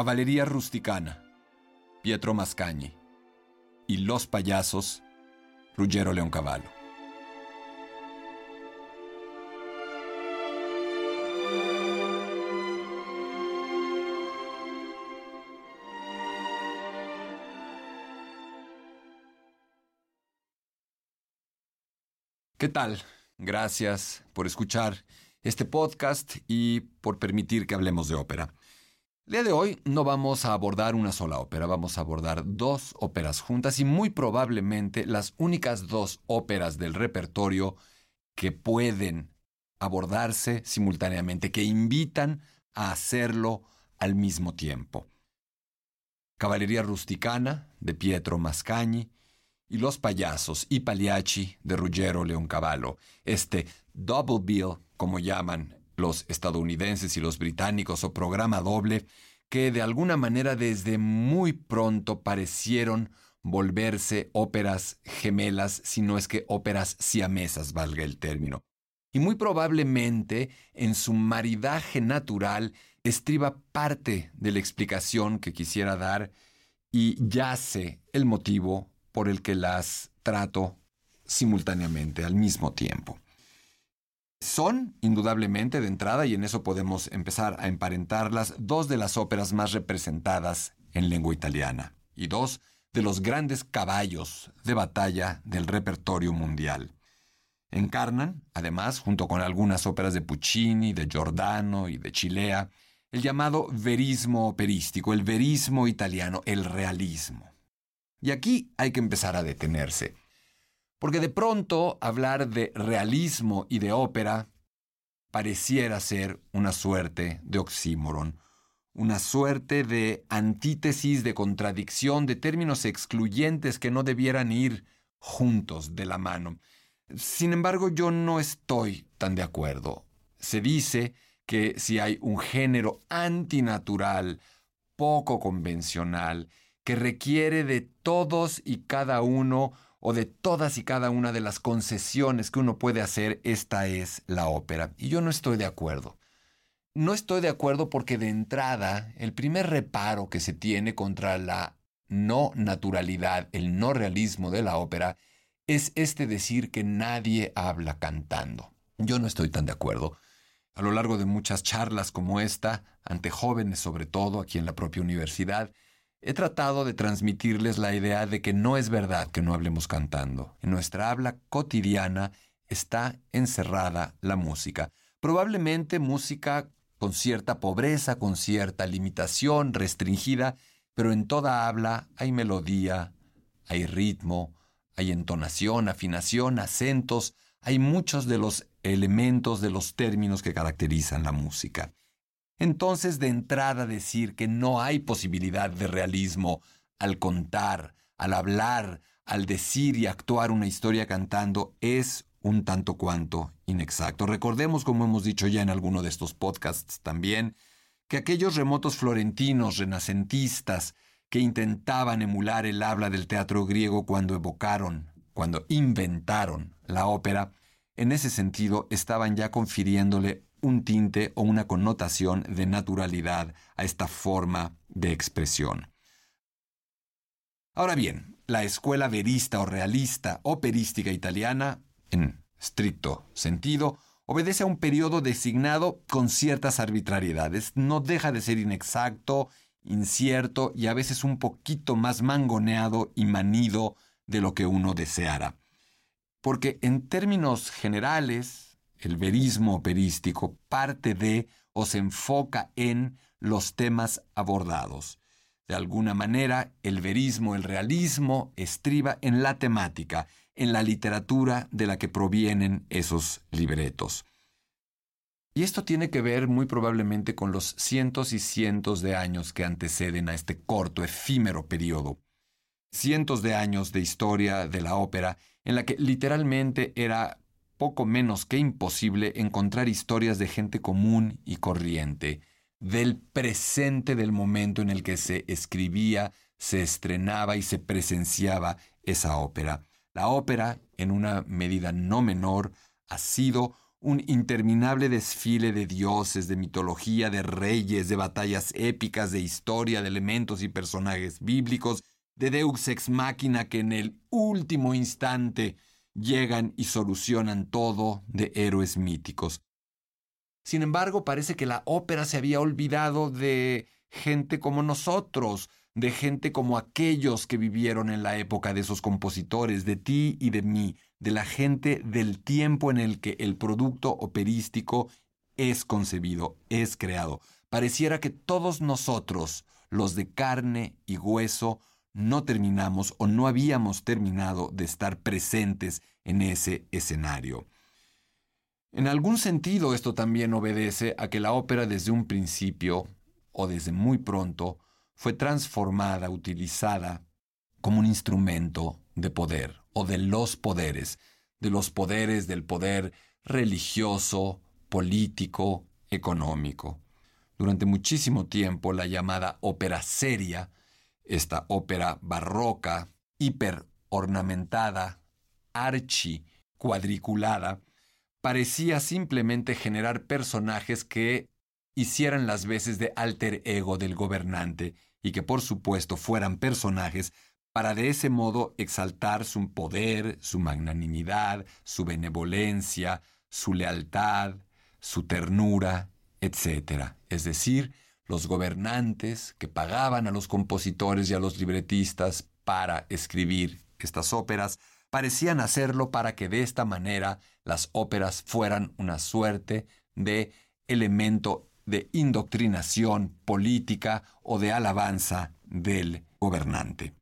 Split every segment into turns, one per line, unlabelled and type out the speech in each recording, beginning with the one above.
Caballería rusticana, Pietro Mascagni. Y Los payasos, Ruggero Leoncavallo. ¿Qué tal? Gracias por escuchar este podcast y por permitir que hablemos de ópera. El día de hoy no vamos a abordar una sola ópera, vamos a abordar dos óperas juntas y muy probablemente las únicas dos óperas del repertorio que pueden abordarse simultáneamente, que invitan a hacerlo al mismo tiempo. Caballería rusticana de Pietro Mascagni y Los payasos y Pagliacci de Ruggero Leoncavallo, este double bill, como llaman los estadounidenses y los británicos, o programa doble, que de alguna manera desde muy pronto parecieron volverse óperas gemelas, si no es que óperas siamesas, valga el término. Y muy probablemente en su maridaje natural estriba parte de la explicación que quisiera dar y yace el motivo por el que las trato simultáneamente, al mismo tiempo. Son, indudablemente, de entrada, y en eso podemos empezar a emparentarlas, dos de las óperas más representadas en lengua italiana, y dos de los grandes caballos de batalla del repertorio mundial. Encarnan, además, junto con algunas óperas de Puccini, de Giordano y de Chilea, el llamado verismo operístico, el verismo italiano, el realismo. Y aquí hay que empezar a detenerse. Porque de pronto hablar de realismo y de ópera pareciera ser una suerte de oxímoron, una suerte de antítesis, de contradicción, de términos excluyentes que no debieran ir juntos de la mano. Sin embargo, yo no estoy tan de acuerdo. Se dice que si hay un género antinatural, poco convencional, que requiere de todos y cada uno o de todas y cada una de las concesiones que uno puede hacer, esta es la ópera. Y yo no estoy de acuerdo. No estoy de acuerdo porque de entrada el primer reparo que se tiene contra la no naturalidad, el no realismo de la ópera, es este decir que nadie habla cantando. Yo no estoy tan de acuerdo. A lo largo de muchas charlas como esta, ante jóvenes sobre todo, aquí en la propia universidad, He tratado de transmitirles la idea de que no es verdad que no hablemos cantando. En nuestra habla cotidiana está encerrada la música. Probablemente música con cierta pobreza, con cierta limitación restringida, pero en toda habla hay melodía, hay ritmo, hay entonación, afinación, acentos, hay muchos de los elementos de los términos que caracterizan la música. Entonces, de entrada decir que no hay posibilidad de realismo al contar, al hablar, al decir y actuar una historia cantando es un tanto cuanto inexacto. Recordemos, como hemos dicho ya en alguno de estos podcasts también, que aquellos remotos florentinos renacentistas que intentaban emular el habla del teatro griego cuando evocaron, cuando inventaron la ópera, en ese sentido estaban ya confiriéndole un tinte o una connotación de naturalidad a esta forma de expresión. Ahora bien, la escuela verista o realista operística italiana, en estricto sentido, obedece a un periodo designado con ciertas arbitrariedades. No deja de ser inexacto, incierto y a veces un poquito más mangoneado y manido de lo que uno deseara. Porque en términos generales, el verismo operístico parte de o se enfoca en los temas abordados. De alguna manera, el verismo, el realismo, estriba en la temática, en la literatura de la que provienen esos libretos. Y esto tiene que ver muy probablemente con los cientos y cientos de años que anteceden a este corto, efímero periodo. Cientos de años de historia de la ópera en la que literalmente era poco menos que imposible encontrar historias de gente común y corriente, del presente del momento en el que se escribía, se estrenaba y se presenciaba esa ópera. La ópera, en una medida no menor, ha sido un interminable desfile de dioses, de mitología, de reyes, de batallas épicas, de historia, de elementos y personajes bíblicos, de Deus ex machina que en el último instante llegan y solucionan todo, de héroes míticos. Sin embargo, parece que la ópera se había olvidado de gente como nosotros, de gente como aquellos que vivieron en la época de esos compositores, de ti y de mí, de la gente del tiempo en el que el producto operístico es concebido, es creado. Pareciera que todos nosotros, los de carne y hueso, no terminamos o no habíamos terminado de estar presentes en ese escenario. En algún sentido esto también obedece a que la ópera desde un principio, o desde muy pronto, fue transformada, utilizada como un instrumento de poder o de los poderes, de los poderes del poder religioso, político, económico. Durante muchísimo tiempo la llamada ópera seria, esta ópera barroca, hiper ornamentada, archi cuadriculada, parecía simplemente generar personajes que hicieran las veces de alter ego del gobernante y que por supuesto fueran personajes para de ese modo exaltar su poder, su magnanimidad, su benevolencia, su lealtad, su ternura, etc. Es decir, los gobernantes que pagaban a los compositores y a los libretistas para escribir estas óperas, parecían hacerlo para que de esta manera las óperas fueran una suerte de elemento de indoctrinación política o de alabanza del gobernante.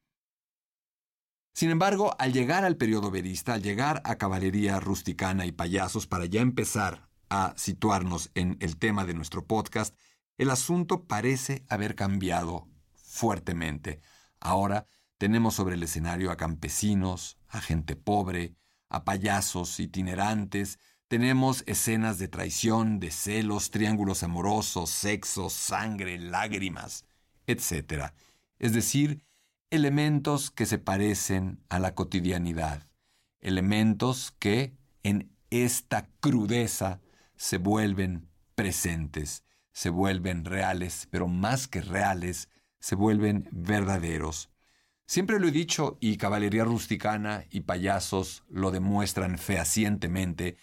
Sin embargo, al llegar al periodo verista, al llegar a caballería rusticana y payasos para ya empezar a situarnos en el tema de nuestro podcast, el asunto parece haber cambiado fuertemente. Ahora tenemos sobre el escenario a campesinos, a gente pobre, a payasos itinerantes, tenemos escenas de traición, de celos, triángulos amorosos, sexo, sangre, lágrimas, etc. Es decir, elementos que se parecen a la cotidianidad, elementos que en esta crudeza se vuelven presentes, se vuelven reales, pero más que reales, se vuelven verdaderos. Siempre lo he dicho y Caballería Rusticana y Payasos lo demuestran fehacientemente,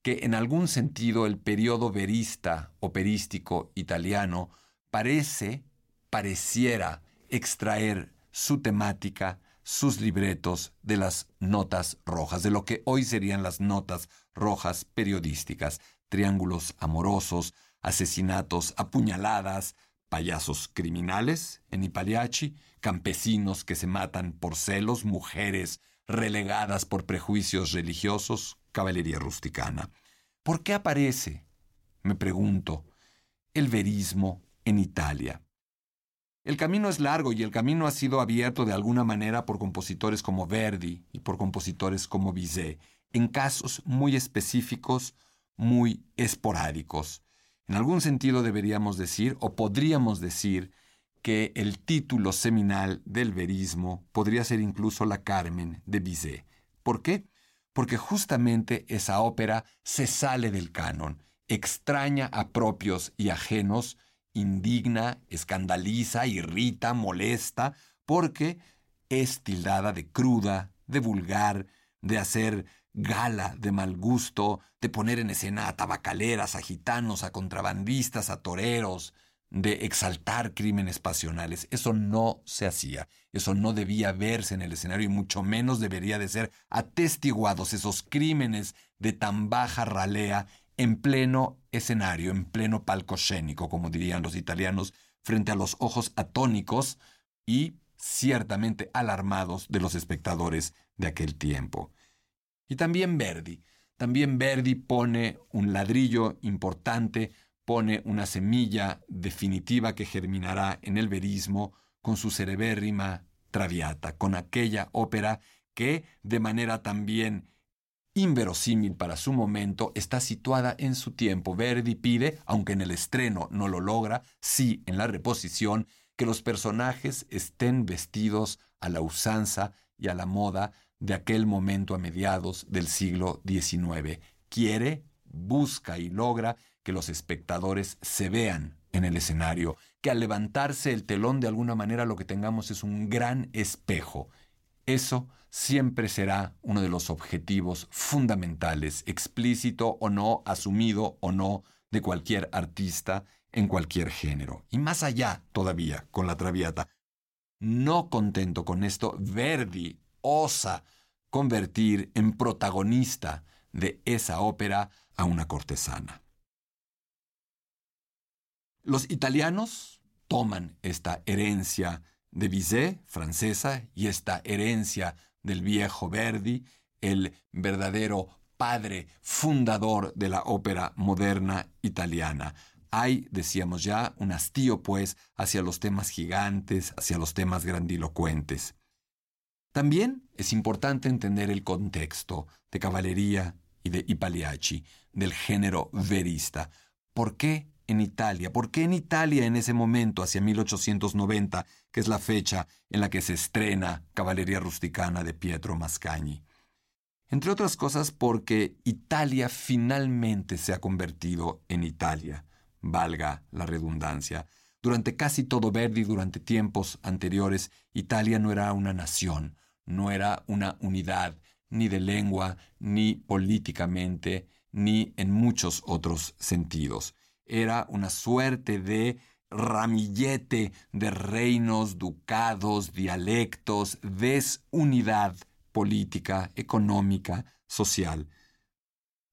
que en algún sentido el periodo verista operístico italiano parece, pareciera extraer su temática, sus libretos de las notas rojas, de lo que hoy serían las notas rojas periodísticas, triángulos amorosos, asesinatos, apuñaladas, payasos criminales en Ipaliachi, campesinos que se matan por celos, mujeres relegadas por prejuicios religiosos, caballería rusticana. ¿Por qué aparece, me pregunto, el verismo en Italia? El camino es largo y el camino ha sido abierto de alguna manera por compositores como Verdi y por compositores como Bizet, en casos muy específicos, muy esporádicos. En algún sentido deberíamos decir, o podríamos decir, que el título seminal del verismo podría ser incluso La Carmen de Bizet. ¿Por qué? Porque justamente esa ópera se sale del canon, extraña a propios y ajenos, indigna, escandaliza, irrita, molesta, porque es tildada de cruda, de vulgar, de hacer gala de mal gusto, de poner en escena a tabacaleras, a gitanos, a contrabandistas, a toreros, de exaltar crímenes pasionales. Eso no se hacía, eso no debía verse en el escenario y mucho menos debería de ser atestiguados esos crímenes de tan baja ralea en pleno escenario, en pleno palcoscénico, como dirían los italianos, frente a los ojos atónicos y ciertamente alarmados de los espectadores de aquel tiempo. Y también Verdi. También Verdi pone un ladrillo importante, pone una semilla definitiva que germinará en el verismo con su cerebérrima Traviata, con aquella ópera que, de manera también inverosímil para su momento, está situada en su tiempo. Verdi pide, aunque en el estreno no lo logra, sí en la reposición, que los personajes estén vestidos a la usanza y a la moda de aquel momento a mediados del siglo XIX. Quiere, busca y logra que los espectadores se vean en el escenario, que al levantarse el telón de alguna manera lo que tengamos es un gran espejo. Eso siempre será uno de los objetivos fundamentales, explícito o no, asumido o no, de cualquier artista en cualquier género. Y más allá todavía con la Traviata. No contento con esto, Verdi osa convertir en protagonista de esa ópera a una cortesana. Los italianos toman esta herencia de Bizet, francesa, y esta herencia del viejo Verdi, el verdadero padre fundador de la ópera moderna italiana. Hay, decíamos ya, un hastío, pues, hacia los temas gigantes, hacia los temas grandilocuentes. También es importante entender el contexto de caballería y de Ipaliaci, del género verista. ¿Por qué en Italia? ¿Por qué en Italia en ese momento, hacia 1890, que es la fecha en la que se estrena Caballería Rusticana de Pietro Mascagni? Entre otras cosas porque Italia finalmente se ha convertido en Italia, valga la redundancia. Durante casi todo Verdi, durante tiempos anteriores, Italia no era una nación, no era una unidad, ni de lengua, ni políticamente, ni en muchos otros sentidos. Era una suerte de ramillete de reinos, ducados, dialectos, desunidad política, económica, social.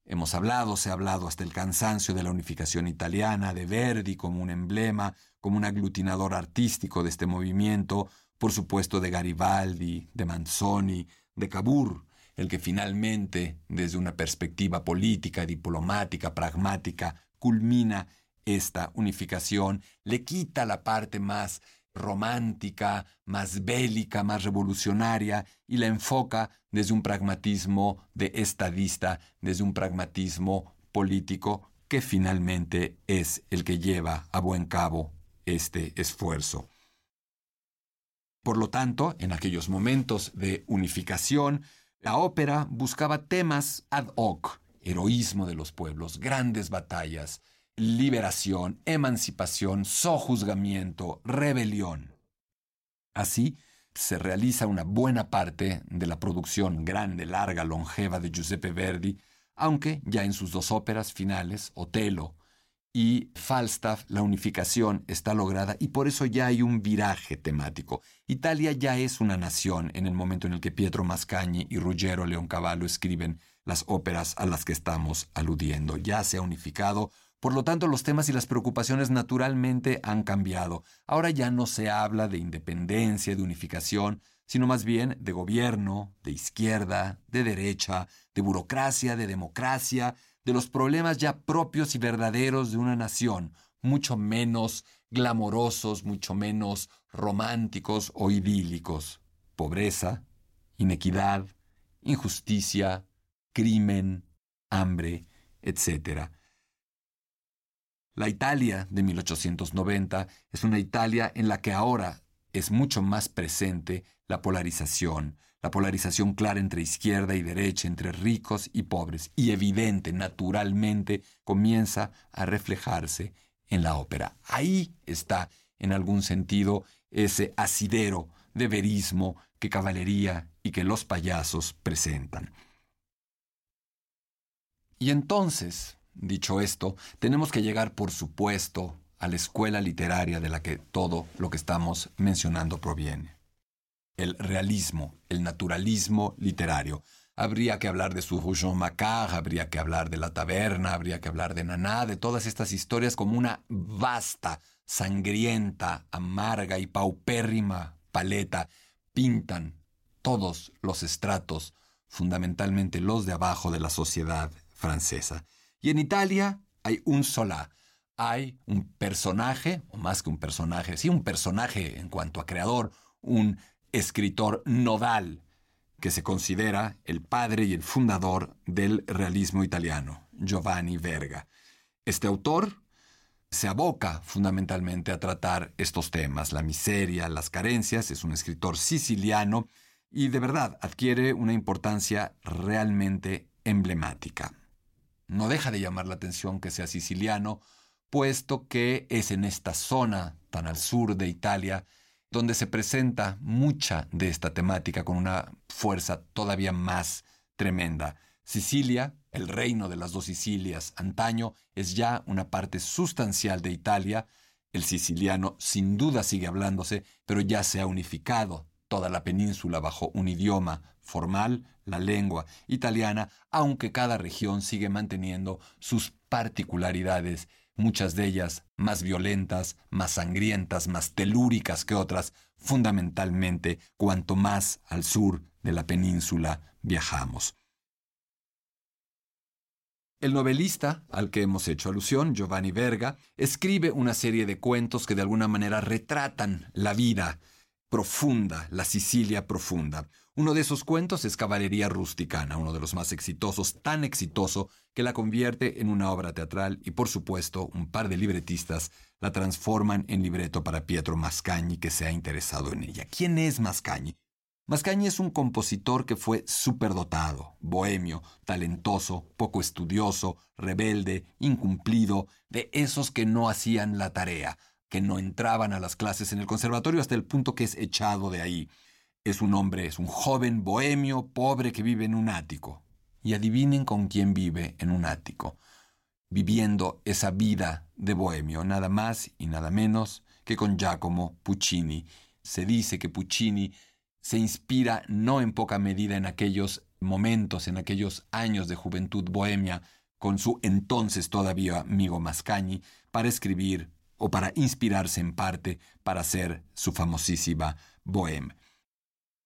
Hemos hablado, se ha hablado hasta el cansancio de la unificación italiana, de Verdi como un emblema, como un aglutinador artístico de este movimiento, por supuesto de Garibaldi, de Manzoni, de Cavour, el que finalmente, desde una perspectiva política, diplomática, pragmática, culmina esta unificación, le quita la parte más romántica, más bélica, más revolucionaria, y la enfoca desde un pragmatismo de estadista, desde un pragmatismo político, que finalmente es el que lleva a buen cabo este esfuerzo. Por lo tanto, en aquellos momentos de unificación, la ópera buscaba temas ad hoc, heroísmo de los pueblos, grandes batallas, liberación, emancipación, sojuzgamiento, rebelión. Así, se realiza una buena parte de la producción grande, larga, longeva de Giuseppe Verdi, aunque ya en sus dos óperas finales, Otelo y Falstaff, la unificación está lograda y por eso ya hay un viraje temático. Italia ya es una nación en el momento en el que Pietro Mascagni y Ruggero Leoncavallo escriben las óperas a las que estamos aludiendo. Ya se ha unificado, por lo tanto los temas y las preocupaciones naturalmente han cambiado. Ahora ya no se habla de independencia, de unificación, sino más bien de gobierno, de izquierda, de derecha, de burocracia, de democracia, de los problemas ya propios y verdaderos de una nación, mucho menos glamorosos, mucho menos románticos o idílicos. Pobreza, inequidad, injusticia, crimen, hambre, etc. La Italia de 1890 es una Italia en la que ahora es mucho más presente la polarización, la polarización clara entre izquierda y derecha, entre ricos y pobres, y evidente, naturalmente, comienza a reflejarse en la ópera. Ahí está, en algún sentido, ese asidero de verismo que caballería y que los payasos presentan. Y entonces, dicho esto, tenemos que llegar, por supuesto, a la escuela literaria de la que todo lo que estamos mencionando proviene el realismo, el naturalismo literario. Habría que hablar de su Macquart, habría que hablar de La Taberna, habría que hablar de Naná, de todas estas historias como una vasta, sangrienta, amarga y paupérrima paleta. Pintan todos los estratos fundamentalmente los de abajo de la sociedad francesa. Y en Italia hay un solá. Hay un personaje, o más que un personaje, sí, un personaje en cuanto a creador, un escritor nodal, que se considera el padre y el fundador del realismo italiano, Giovanni Verga. Este autor se aboca fundamentalmente a tratar estos temas, la miseria, las carencias, es un escritor siciliano y de verdad adquiere una importancia realmente emblemática. No deja de llamar la atención que sea siciliano, puesto que es en esta zona tan al sur de Italia donde se presenta mucha de esta temática con una fuerza todavía más tremenda. Sicilia, el reino de las dos Sicilias antaño, es ya una parte sustancial de Italia. El siciliano sin duda sigue hablándose, pero ya se ha unificado toda la península bajo un idioma formal, la lengua italiana, aunque cada región sigue manteniendo sus particularidades muchas de ellas más violentas, más sangrientas, más telúricas que otras, fundamentalmente cuanto más al sur de la península viajamos. El novelista al que hemos hecho alusión, Giovanni Verga, escribe una serie de cuentos que de alguna manera retratan la vida profunda, la Sicilia profunda. Uno de esos cuentos es Caballería Rusticana, uno de los más exitosos, tan exitoso que la convierte en una obra teatral y por supuesto un par de libretistas la transforman en libreto para Pietro Mascagni que se ha interesado en ella. ¿Quién es Mascagni? Mascagni es un compositor que fue superdotado, bohemio, talentoso, poco estudioso, rebelde, incumplido, de esos que no hacían la tarea, que no entraban a las clases en el conservatorio hasta el punto que es echado de ahí. Es un hombre, es un joven bohemio, pobre que vive en un ático. Y adivinen con quién vive en un ático. Viviendo esa vida de bohemio, nada más y nada menos que con Giacomo Puccini. Se dice que Puccini se inspira no en poca medida en aquellos momentos, en aquellos años de juventud bohemia, con su entonces todavía amigo Mascagni, para escribir o para inspirarse en parte para hacer su famosísima Bohème.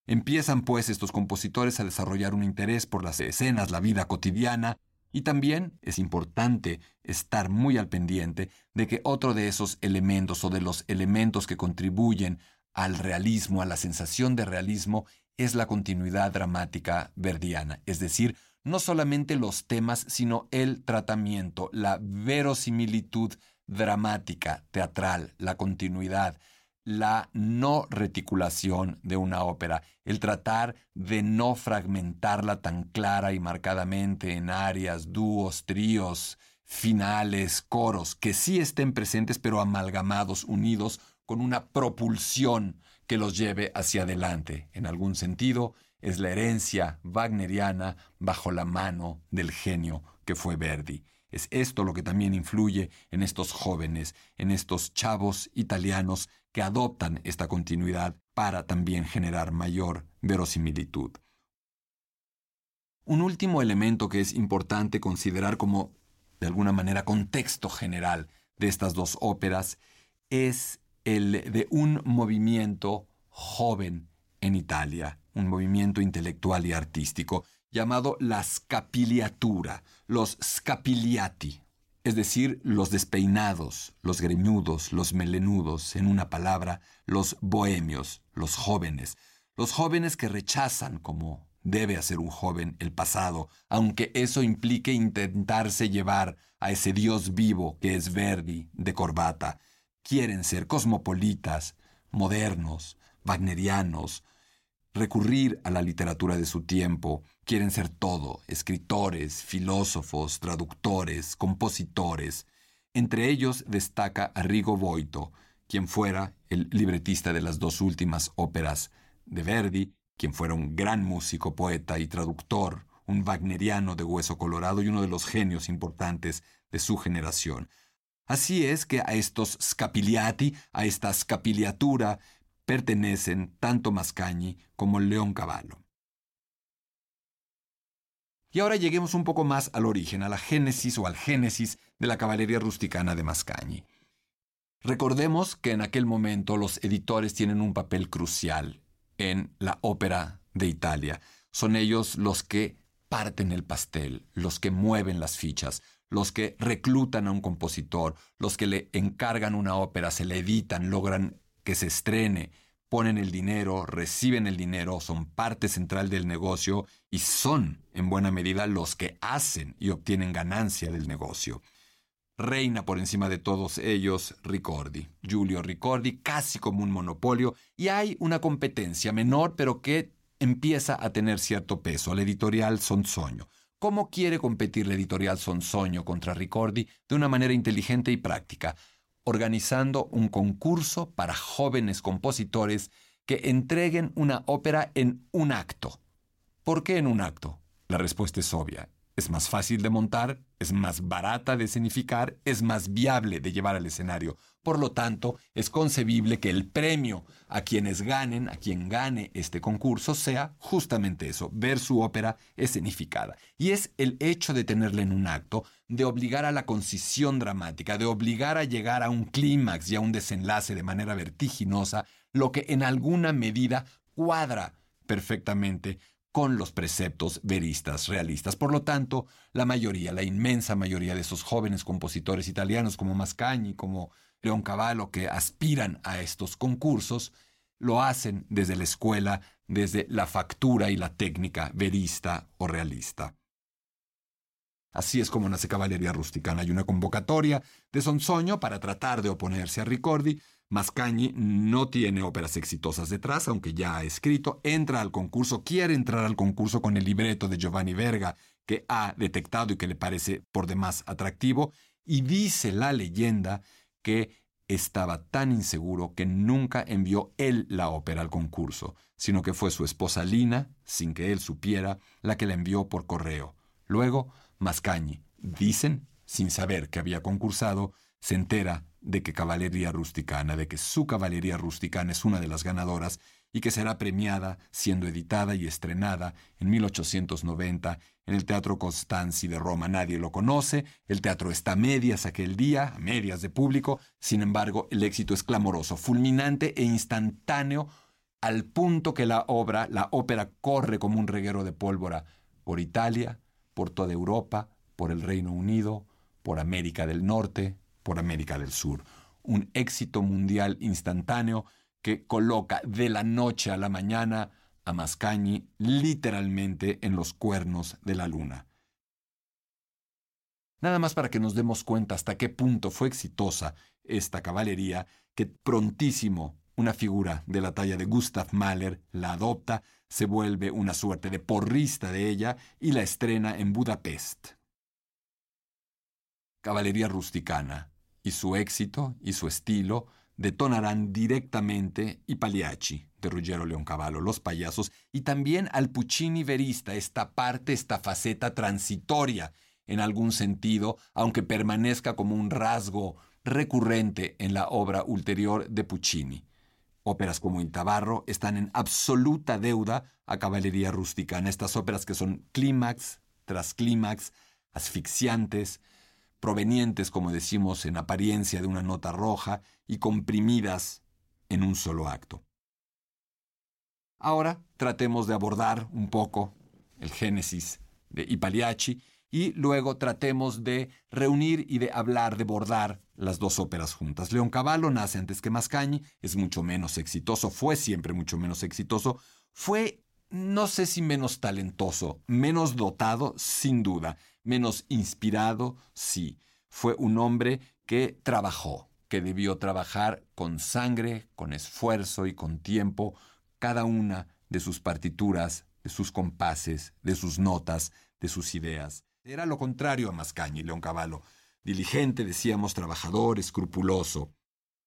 Empiezan pues estos compositores a desarrollar un interés por las escenas, la vida cotidiana, y también es importante estar muy al pendiente de que otro de esos elementos o de los elementos que contribuyen al realismo, a la sensación de realismo, es la continuidad dramática verdiana, es decir, no solamente los temas, sino el tratamiento, la verosimilitud dramática, teatral, la continuidad, la no reticulación de una ópera, el tratar de no fragmentarla tan clara y marcadamente en áreas, dúos, tríos, finales, coros, que sí estén presentes pero amalgamados, unidos con una propulsión que los lleve hacia adelante. En algún sentido, es la herencia wagneriana bajo la mano del genio que fue Verdi. Es esto lo que también influye en estos jóvenes, en estos chavos italianos que adoptan esta continuidad para también generar mayor verosimilitud. Un último elemento que es importante considerar como, de alguna manera, contexto general de estas dos óperas es el de un movimiento joven en Italia, un movimiento intelectual y artístico llamado la scapiliatura, los scapiliati, es decir, los despeinados, los greñudos, los melenudos, en una palabra, los bohemios, los jóvenes, los jóvenes que rechazan como debe hacer un joven el pasado, aunque eso implique intentarse llevar a ese Dios vivo que es Verdi de corbata. Quieren ser cosmopolitas, modernos, wagnerianos, recurrir a la literatura de su tiempo, quieren ser todo, escritores, filósofos, traductores, compositores. Entre ellos destaca Arrigo Boito, quien fuera el libretista de las dos últimas óperas de Verdi, quien fuera un gran músico, poeta y traductor, un wagneriano de hueso colorado y uno de los genios importantes de su generación. Así es que a estos scapiliati, a esta scapiliatura, pertenecen tanto Mascagni como León Cavallo. Y ahora lleguemos un poco más al origen, a la génesis o al génesis de la caballería rusticana de Mascagni. Recordemos que en aquel momento los editores tienen un papel crucial en la ópera de Italia. Son ellos los que parten el pastel, los que mueven las fichas, los que reclutan a un compositor, los que le encargan una ópera, se le editan, logran que se estrene, ponen el dinero, reciben el dinero, son parte central del negocio y son, en buena medida, los que hacen y obtienen ganancia del negocio. Reina por encima de todos ellos Ricordi, Giulio Ricordi, casi como un monopolio, y hay una competencia menor, pero que empieza a tener cierto peso, la editorial Sonsoño. ¿Cómo quiere competir la editorial Sonsoño contra Ricordi? De una manera inteligente y práctica, organizando un concurso para jóvenes compositores que entreguen una ópera en un acto. ¿Por qué en un acto? La respuesta es obvia. Es más fácil de montar, es más barata de escenificar, es más viable de llevar al escenario. Por lo tanto, es concebible que el premio a quienes ganen, a quien gane este concurso, sea justamente eso, ver su ópera escenificada. Y es el hecho de tenerla en un acto, de obligar a la concisión dramática, de obligar a llegar a un clímax y a un desenlace de manera vertiginosa, lo que en alguna medida cuadra perfectamente con los preceptos veristas realistas. Por lo tanto, la mayoría, la inmensa mayoría de esos jóvenes compositores italianos como Mascagni, como Leoncavallo, que aspiran a estos concursos, lo hacen desde la escuela, desde la factura y la técnica verista o realista. Así es como nace Caballería Rusticana. Hay una convocatoria de Sonsoño para tratar de oponerse a Ricordi, Mascagni no tiene óperas exitosas detrás, aunque ya ha escrito, entra al concurso, quiere entrar al concurso con el libreto de Giovanni Verga, que ha detectado y que le parece por demás atractivo, y dice la leyenda que estaba tan inseguro que nunca envió él la ópera al concurso, sino que fue su esposa Lina, sin que él supiera, la que la envió por correo. Luego, Mascagni, dicen, sin saber que había concursado, se entera de que Caballería Rusticana, de que su Caballería Rusticana es una de las ganadoras y que será premiada siendo editada y estrenada en 1890 en el Teatro Costanzi de Roma. Nadie lo conoce, el teatro está a medias aquel día, a medias de público, sin embargo el éxito es clamoroso, fulminante e instantáneo al punto que la obra, la ópera corre como un reguero de pólvora por Italia, por toda Europa, por el Reino Unido, por América del Norte, por América del Sur. Un éxito mundial instantáneo que coloca de la noche a la mañana a Mascagni literalmente en los cuernos de la luna. Nada más para que nos demos cuenta hasta qué punto fue exitosa esta caballería, que prontísimo una figura de la talla de Gustav Mahler la adopta, se vuelve una suerte de porrista de ella y la estrena en Budapest. Caballería rusticana, y su éxito y su estilo detonarán directamente i Pagliacci de Ruggero Leoncavallo, los payasos, y también al Puccini verista, esta parte, esta faceta transitoria en algún sentido, aunque permanezca como un rasgo recurrente en la obra ulterior de Puccini. Óperas como Il Tabarro están en absoluta deuda a Caballería Rusticana, estas óperas que son clímax tras clímax, asfixiantes, provenientes, como decimos, en apariencia de una nota roja y comprimidas en un solo acto. Ahora tratemos de abordar un poco el génesis de Ipaliachi y luego tratemos de reunir y de hablar, de bordar las dos óperas juntas. Leoncavallo nace antes que Mascagni, es mucho menos exitoso, fue siempre mucho menos exitoso, fue, no sé si menos talentoso, menos dotado, sin duda, menos inspirado, sí. Fue un hombre que trabajó, que debió trabajar con sangre, con esfuerzo y con tiempo cada una de sus partituras, de sus compases, de sus notas, de sus ideas. Era lo contrario a Mascagni, Leoncavallo. Diligente, decíamos, trabajador, escrupuloso.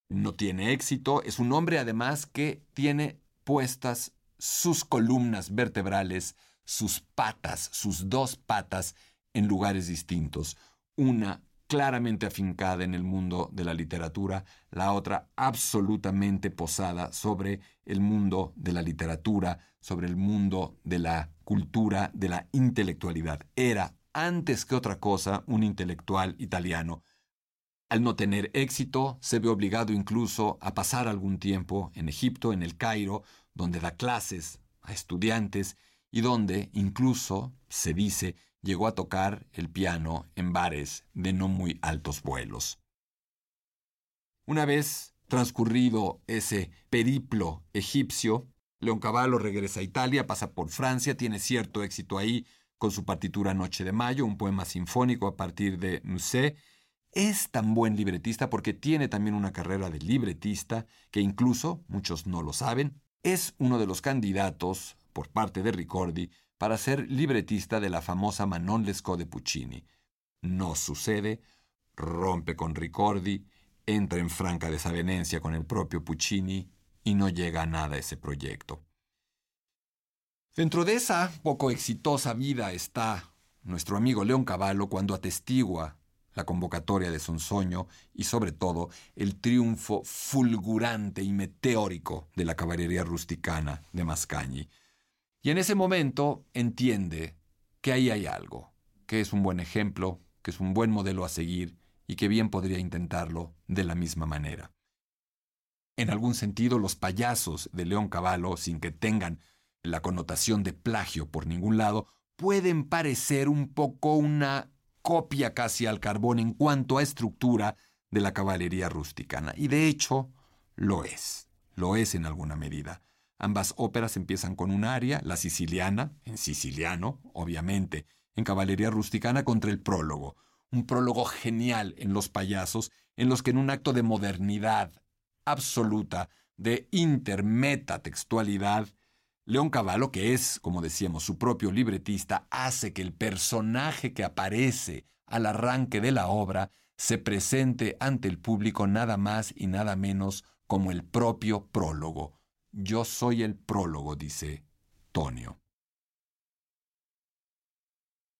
No tiene éxito, es un hombre además que tiene puestas sus columnas vertebrales, sus patas, sus dos patas en lugares distintos. Una claramente afincada en el mundo de la literatura, la otra absolutamente posada sobre el mundo de la literatura, sobre el mundo de la cultura, de la intelectualidad. Era, antes que otra cosa, un intelectual italiano. Al no tener éxito, se ve obligado incluso a pasar algún tiempo en Egipto, en el Cairo, donde da clases a estudiantes y donde incluso, se dice, llegó a tocar el piano en bares de no muy altos vuelos. Una vez transcurrido ese periplo egipcio, Leoncavallo regresa a Italia, pasa por Francia, tiene cierto éxito ahí con su partitura Noche de Mayo, un poema sinfónico a partir de Musset. Es tan buen libretista porque tiene también una carrera de libretista que incluso, muchos no lo saben, es uno de los candidatos por parte de Ricordi para ser libretista de la famosa Manon Lescaut de Puccini. No sucede, rompe con Ricordi, entra en franca desavenencia con el propio Puccini y no llega a nada ese proyecto. Dentro de esa poco exitosa vida está nuestro amigo León Cavallo cuando atestigua la convocatoria de Sonsoño y sobre todo el triunfo fulgurante y meteórico de la caballería rusticana de Mascagni. Y en ese momento entiende que ahí hay algo, que es un buen ejemplo, que es un buen modelo a seguir y que bien podría intentarlo de la misma manera. En algún sentido, los payasos de León Cavallo, sin que tengan la connotación de plagio por ningún lado, pueden parecer un poco una copia casi al carbón en cuanto a estructura de la caballería rusticana. Y de hecho, lo es. Lo es en alguna medida. Ambas óperas empiezan con un aria, la siciliana, en siciliano, obviamente, en caballería rusticana contra el prólogo, un prólogo genial en Los payasos, en los que en un acto de modernidad absoluta, de intermeta textualidad, León Cavallo, que es, como decíamos, su propio libretista, hace que el personaje que aparece al arranque de la obra se presente ante el público nada más y nada menos como el propio prólogo, yo soy el prólogo, dice Tonio.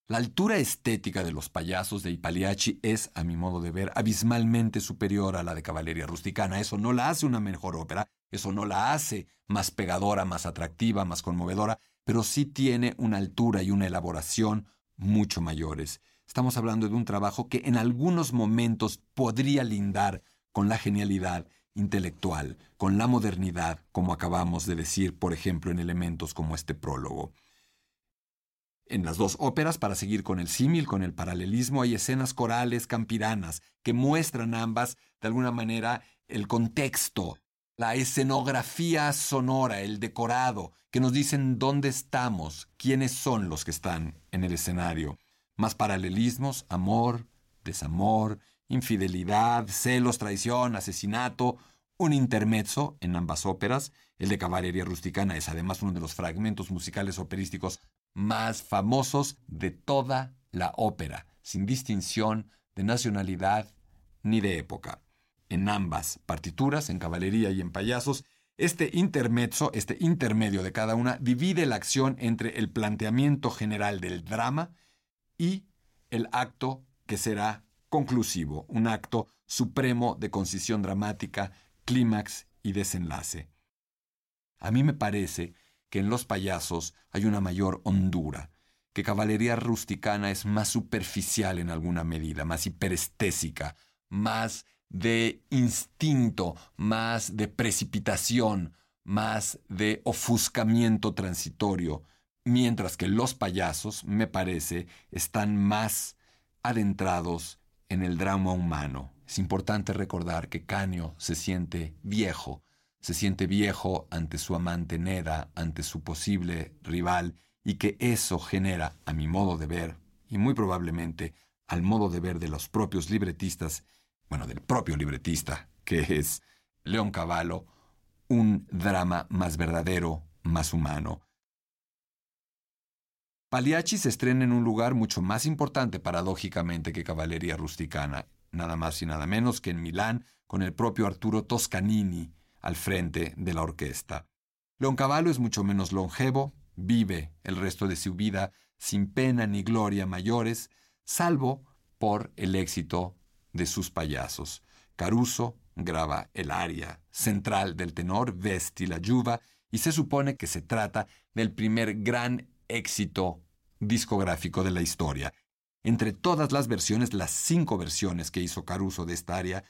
La altura estética de los payasos de Ipaliachi es, a mi modo de ver, abismalmente superior a la de Caballería Rusticana. Eso no la hace una mejor ópera, eso no la hace más pegadora, más atractiva, más conmovedora, pero sí tiene una altura y una elaboración mucho mayores. Estamos hablando de un trabajo que en algunos momentos podría lindar con la genialidad intelectual, con la modernidad, como acabamos de decir, por ejemplo, en elementos como este prólogo. En las dos óperas, para seguir con el símil, con el paralelismo, hay escenas corales campiranas que muestran ambas, de alguna manera, el contexto, la escenografía sonora, el decorado, que nos dicen dónde estamos, quiénes son los que están en el escenario. Más paralelismos, amor, desamor, infidelidad, celos, traición, asesinato, un intermezzo en ambas óperas. El de Caballería Rusticana es además uno de los fragmentos musicales operísticos más famosos de toda la ópera, sin distinción de nacionalidad ni de época. En ambas partituras, en Caballería y en Payasos, este intermezzo, este intermedio de cada una, divide la acción entre el planteamiento general del drama y el acto que será conclusivo, un acto supremo de concisión dramática, clímax y desenlace. A mí me parece que en los payasos hay una mayor hondura, que caballería rusticana es más superficial en alguna medida, más hiperestésica, más de instinto, más de precipitación, más de ofuscamiento transitorio, mientras que los payasos, me parece, están más adentrados en el drama humano. Es importante recordar que Canio se siente viejo, se siente viejo ante su amante Neda, ante su posible rival, y que eso genera, a mi modo de ver, y muy probablemente al modo de ver de los propios libretistas, bueno, del propio libretista, que es León Cavallo, un drama más verdadero, más humano, Pagliacci se estrena en un lugar mucho más importante paradójicamente que Caballería Rusticana, nada más y nada menos que en Milán, con el propio Arturo Toscanini al frente de la orquesta. Leoncavallo es mucho menos longevo, vive el resto de su vida sin pena ni gloria mayores, salvo por el éxito de sus payasos. Caruso graba el aria central del tenor Vesti la Yuva y se supone que se trata del primer gran éxito discográfico de la historia. Entre todas las versiones, las cinco versiones que hizo Caruso de esta área,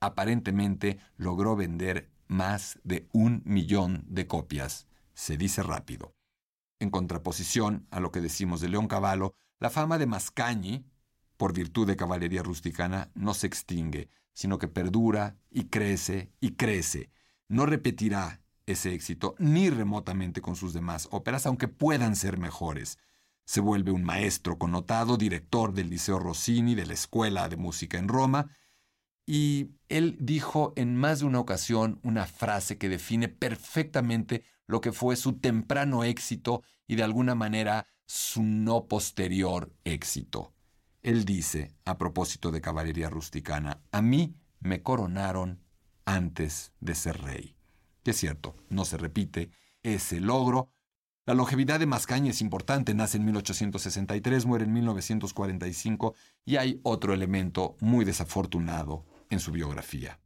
aparentemente logró vender más de un millón de copias. Se dice rápido. En contraposición a lo que decimos de León Cavallo, la fama de Mascagni, por virtud de caballería rusticana, no se extingue, sino que perdura y crece y crece. No repetirá ese éxito ni remotamente con sus demás óperas, aunque puedan ser mejores. Se vuelve un maestro connotado, director del Liceo Rossini, de la Escuela de Música en Roma, y él dijo en más de una ocasión una frase que define perfectamente lo que fue su temprano éxito y de alguna manera su no posterior éxito. Él dice, a propósito de caballería rusticana, a mí me coronaron antes de ser rey. Que es cierto, no se repite ese logro. La longevidad de Mascaña es importante, nace en 1863, muere en 1945 y hay otro elemento muy desafortunado en su biografía.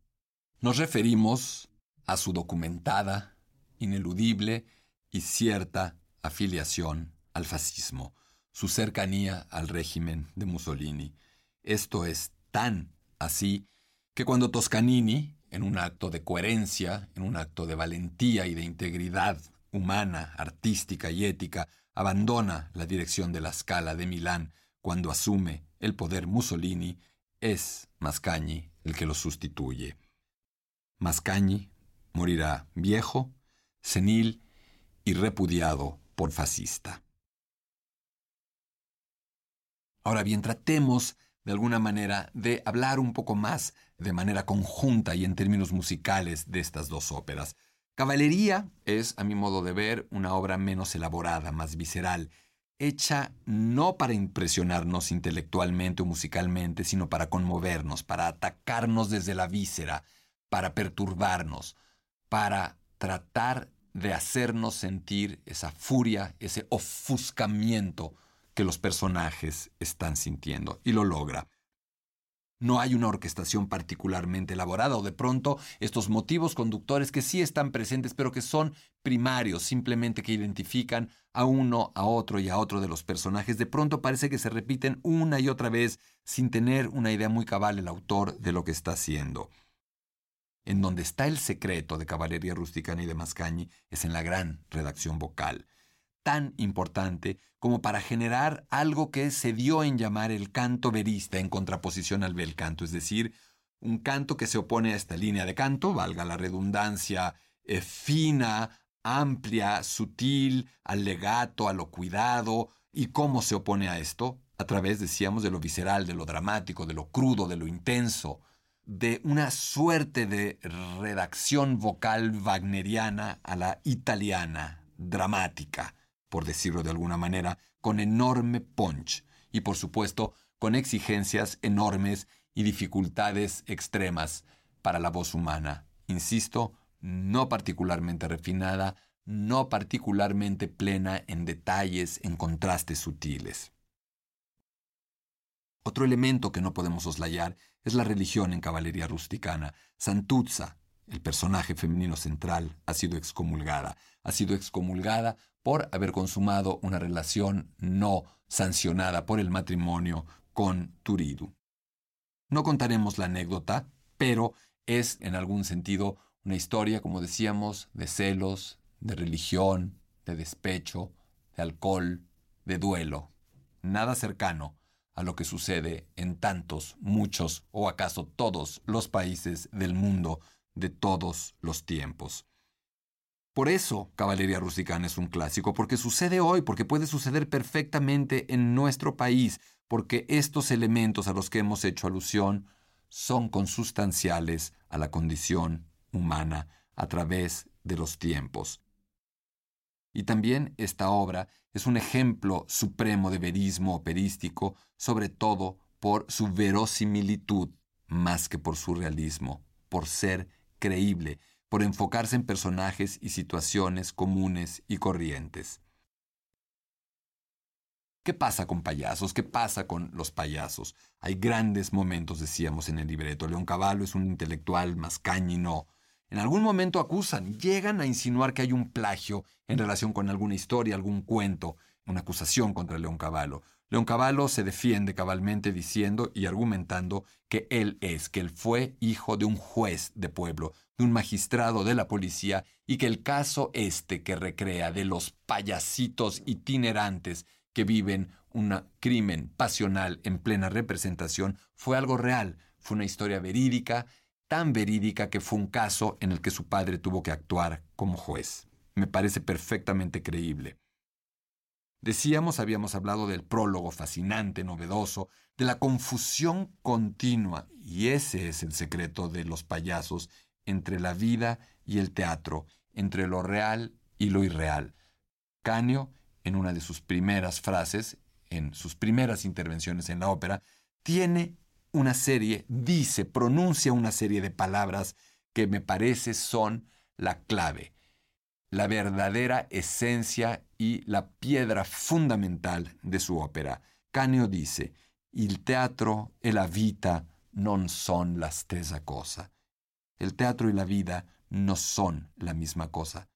Nos referimos a su documentada, ineludible y cierta afiliación al fascismo, su cercanía al régimen de Mussolini. Esto es tan así que cuando Toscanini, en un acto de coherencia, en un acto de valentía y de integridad humana, artística y ética, abandona la dirección de la Scala de Milán cuando asume el poder Mussolini, es Mascagni el que lo sustituye. Mascagni morirá viejo, senil y repudiado por fascista. Ahora bien, tratemos de alguna manera de hablar un poco más de manera conjunta y en términos musicales de estas dos óperas. Caballería es, a mi modo de ver, una obra menos elaborada, más visceral, hecha no para impresionarnos intelectualmente o musicalmente, sino para conmovernos, para atacarnos desde la víscera, para perturbarnos, para tratar de hacernos sentir esa furia, ese ofuscamiento que los personajes están sintiendo, y lo logra. No hay una orquestación particularmente elaborada o de pronto estos motivos conductores que sí están presentes pero que son primarios, simplemente que identifican a uno, a otro y a otro de los personajes, de pronto parece que se repiten una y otra vez sin tener una idea muy cabal el autor de lo que está haciendo. En donde está el secreto de Caballería Rusticana y de Mascagni es en la gran redacción vocal tan importante como para generar algo que se dio en llamar el canto verista en contraposición al bel canto, es decir, un canto que se opone a esta línea de canto, valga la redundancia, eh, fina, amplia, sutil, al legato, a lo cuidado. ¿Y cómo se opone a esto? A través, decíamos, de lo visceral, de lo dramático, de lo crudo, de lo intenso, de una suerte de redacción vocal wagneriana a la italiana, dramática por decirlo de alguna manera, con enorme punch y por supuesto con exigencias enormes y dificultades extremas para la voz humana. Insisto, no particularmente refinada, no particularmente plena en detalles, en contrastes sutiles. Otro elemento que no podemos oslayar es la religión en caballería rusticana. Santuzza, el personaje femenino central, ha sido excomulgada. Ha sido excomulgada por haber consumado una relación no sancionada por el matrimonio con Turidu. No contaremos la anécdota, pero es en algún sentido una historia, como decíamos, de celos, de religión, de despecho, de alcohol, de duelo. Nada cercano a lo que sucede en tantos, muchos o acaso todos los países del mundo de todos los tiempos. Por eso Caballería Rusticana es un clásico, porque sucede hoy, porque puede suceder perfectamente en nuestro país, porque estos elementos a los que hemos hecho alusión son consustanciales a la condición humana a través de los tiempos. Y también esta obra es un ejemplo supremo de verismo operístico, sobre todo por su verosimilitud más que por su realismo, por ser creíble, por enfocarse en personajes y situaciones comunes y corrientes. ¿Qué pasa con payasos? ¿Qué pasa con los payasos? Hay grandes momentos, decíamos en el libreto. León Cavallo es un intelectual más no. En algún momento acusan, llegan a insinuar que hay un plagio en relación con alguna historia, algún cuento, una acusación contra León Cavallo. Leoncavallo se defiende cabalmente diciendo y argumentando que él es, que él fue hijo de un juez de pueblo, de un magistrado de la policía y que el caso este que recrea de los payasitos itinerantes que viven un crimen pasional en plena representación fue algo real, fue una historia verídica, tan verídica que fue un caso en el que su padre tuvo que actuar como juez. Me parece perfectamente creíble. Decíamos, habíamos hablado del prólogo fascinante, novedoso, de la confusión continua, y ese es el secreto de los payasos, entre la vida y el teatro, entre lo real y lo irreal. Canio, en una de sus primeras frases, en sus primeras intervenciones en la ópera, tiene una serie, dice, pronuncia una serie de palabras que me parece son la clave, la verdadera esencia y la piedra fundamental de su ópera. Canio dice, il teatro e la vita non son la stessa cosa. El teatro y la vida no son la misma cosa.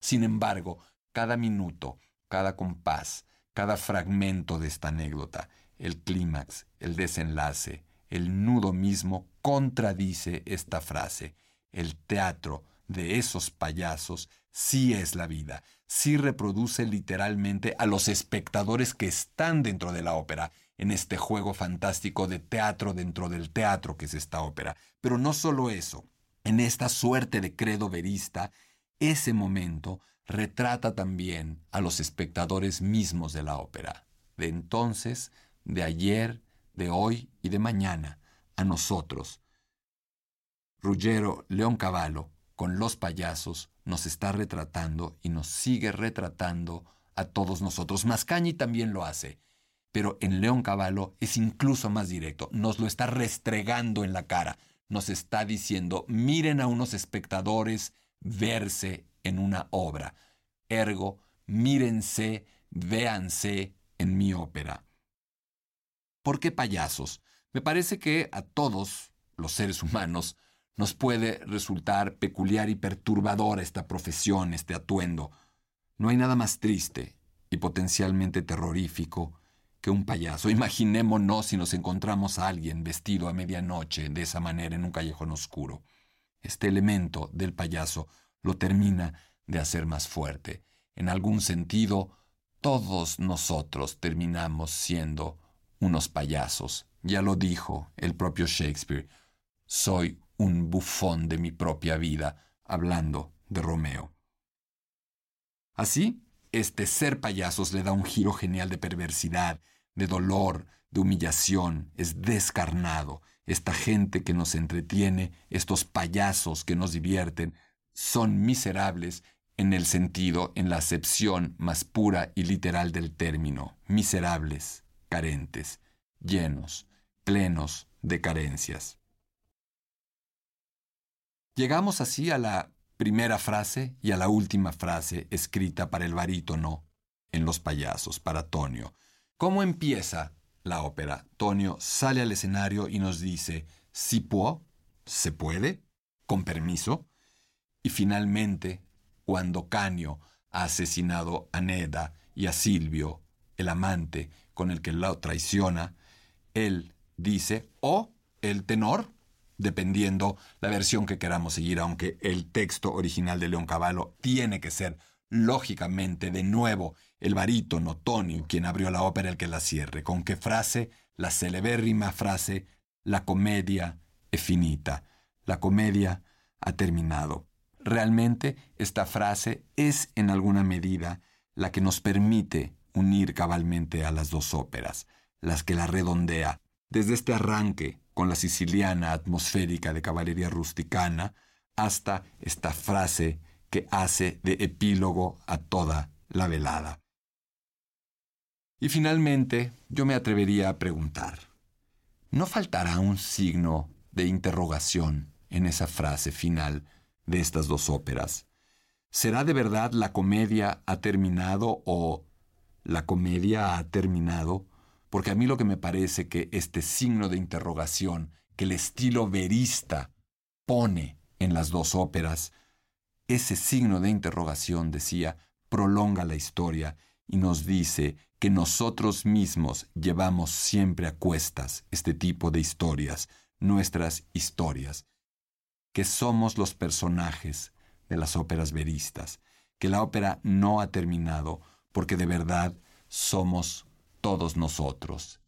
Sin embargo, cada minuto, cada compás, cada fragmento de esta anécdota, el clímax, el desenlace, el nudo mismo contradice esta frase. El teatro de esos payasos sí es la vida, sí reproduce literalmente a los espectadores que están dentro de la ópera, en este juego fantástico de teatro dentro del teatro que es esta ópera. Pero no solo eso, en esta suerte de credo verista, ese momento retrata también a los espectadores mismos de la ópera, de entonces, de ayer, de hoy y de mañana, a nosotros. Ruggero Leoncavallo, con los payasos, nos está retratando y nos sigue retratando a todos nosotros. Mascañi también lo hace, pero en Leoncavallo es incluso más directo, nos lo está restregando en la cara, nos está diciendo, miren a unos espectadores verse en una obra. Ergo, mírense, véanse en mi ópera. ¿Por qué payasos? Me parece que a todos los seres humanos nos puede resultar peculiar y perturbadora esta profesión, este atuendo. No hay nada más triste y potencialmente terrorífico que un payaso. Imaginémonos si nos encontramos a alguien vestido a medianoche de esa manera en un callejón oscuro. Este elemento del payaso lo termina de hacer más fuerte. En algún sentido, todos nosotros terminamos siendo unos payasos. Ya lo dijo el propio Shakespeare. Soy un bufón de mi propia vida, hablando de Romeo. Así, este ser payasos le da un giro genial de perversidad, de dolor, de humillación, es descarnado. Esta gente que nos entretiene, estos payasos que nos divierten, son miserables en el sentido, en la acepción más pura y literal del término, miserables, carentes, llenos, plenos de carencias. Llegamos así a la primera frase y a la última frase escrita para el barítono en Los payasos, para Tonio. ¿Cómo empieza la ópera? Tonio sale al escenario y nos dice, si può, se puede, con permiso, y finalmente, cuando Canio ha asesinado a Neda y a Silvio, el amante con el que la traiciona, él dice, o el tenor, dependiendo la versión que queramos seguir, aunque el texto original de León Cavallo tiene que ser, lógicamente, de nuevo, el barítono Tonio quien abrió la ópera el que la cierre. ¿Con qué frase? La celebérrima frase, la comedia es finita. La comedia ha terminado. Realmente esta frase es en alguna medida la que nos permite unir cabalmente a las dos óperas, las que la redondea, desde este arranque con la siciliana atmosférica de caballería rusticana hasta esta frase que hace de epílogo a toda la velada. Y finalmente, yo me atrevería a preguntar, ¿no faltará un signo de interrogación en esa frase final de estas dos óperas? ¿Será de verdad la comedia ha terminado o la comedia ha terminado? Porque a mí lo que me parece que este signo de interrogación que el estilo verista pone en las dos óperas, ese signo de interrogación, decía, prolonga la historia y nos dice que nosotros mismos llevamos siempre a cuestas este tipo de historias, nuestras historias, que somos los personajes de las óperas veristas, que la ópera no ha terminado porque de verdad somos todos nosotros.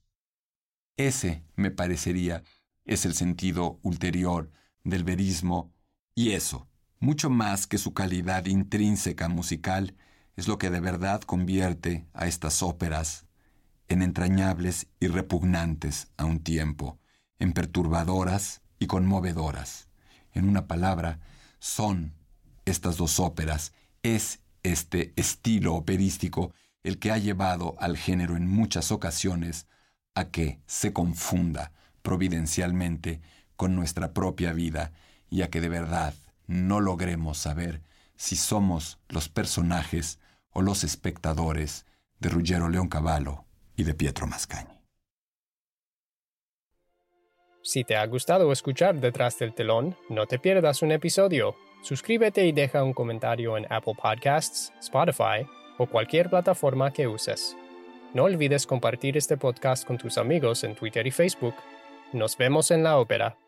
Ese, me parecería, es el sentido ulterior del verismo y eso, mucho más que su calidad intrínseca musical, es lo que de verdad convierte a estas óperas en entrañables y repugnantes a un tiempo, en perturbadoras y conmovedoras. En una palabra, son estas dos óperas, es este estilo operístico el que ha llevado al género en muchas ocasiones a que se confunda providencialmente con nuestra propia vida y a que de verdad no logremos saber si somos los personajes o los espectadores de Ruggero Leoncavallo y de Pietro Mascagni.
Si te ha gustado escuchar Detrás del telón, no te pierdas un episodio. Suscríbete y deja un comentario en Apple Podcasts, Spotify o cualquier plataforma que uses. No olvides compartir este podcast con tus amigos en Twitter y Facebook. Nos vemos en la ópera.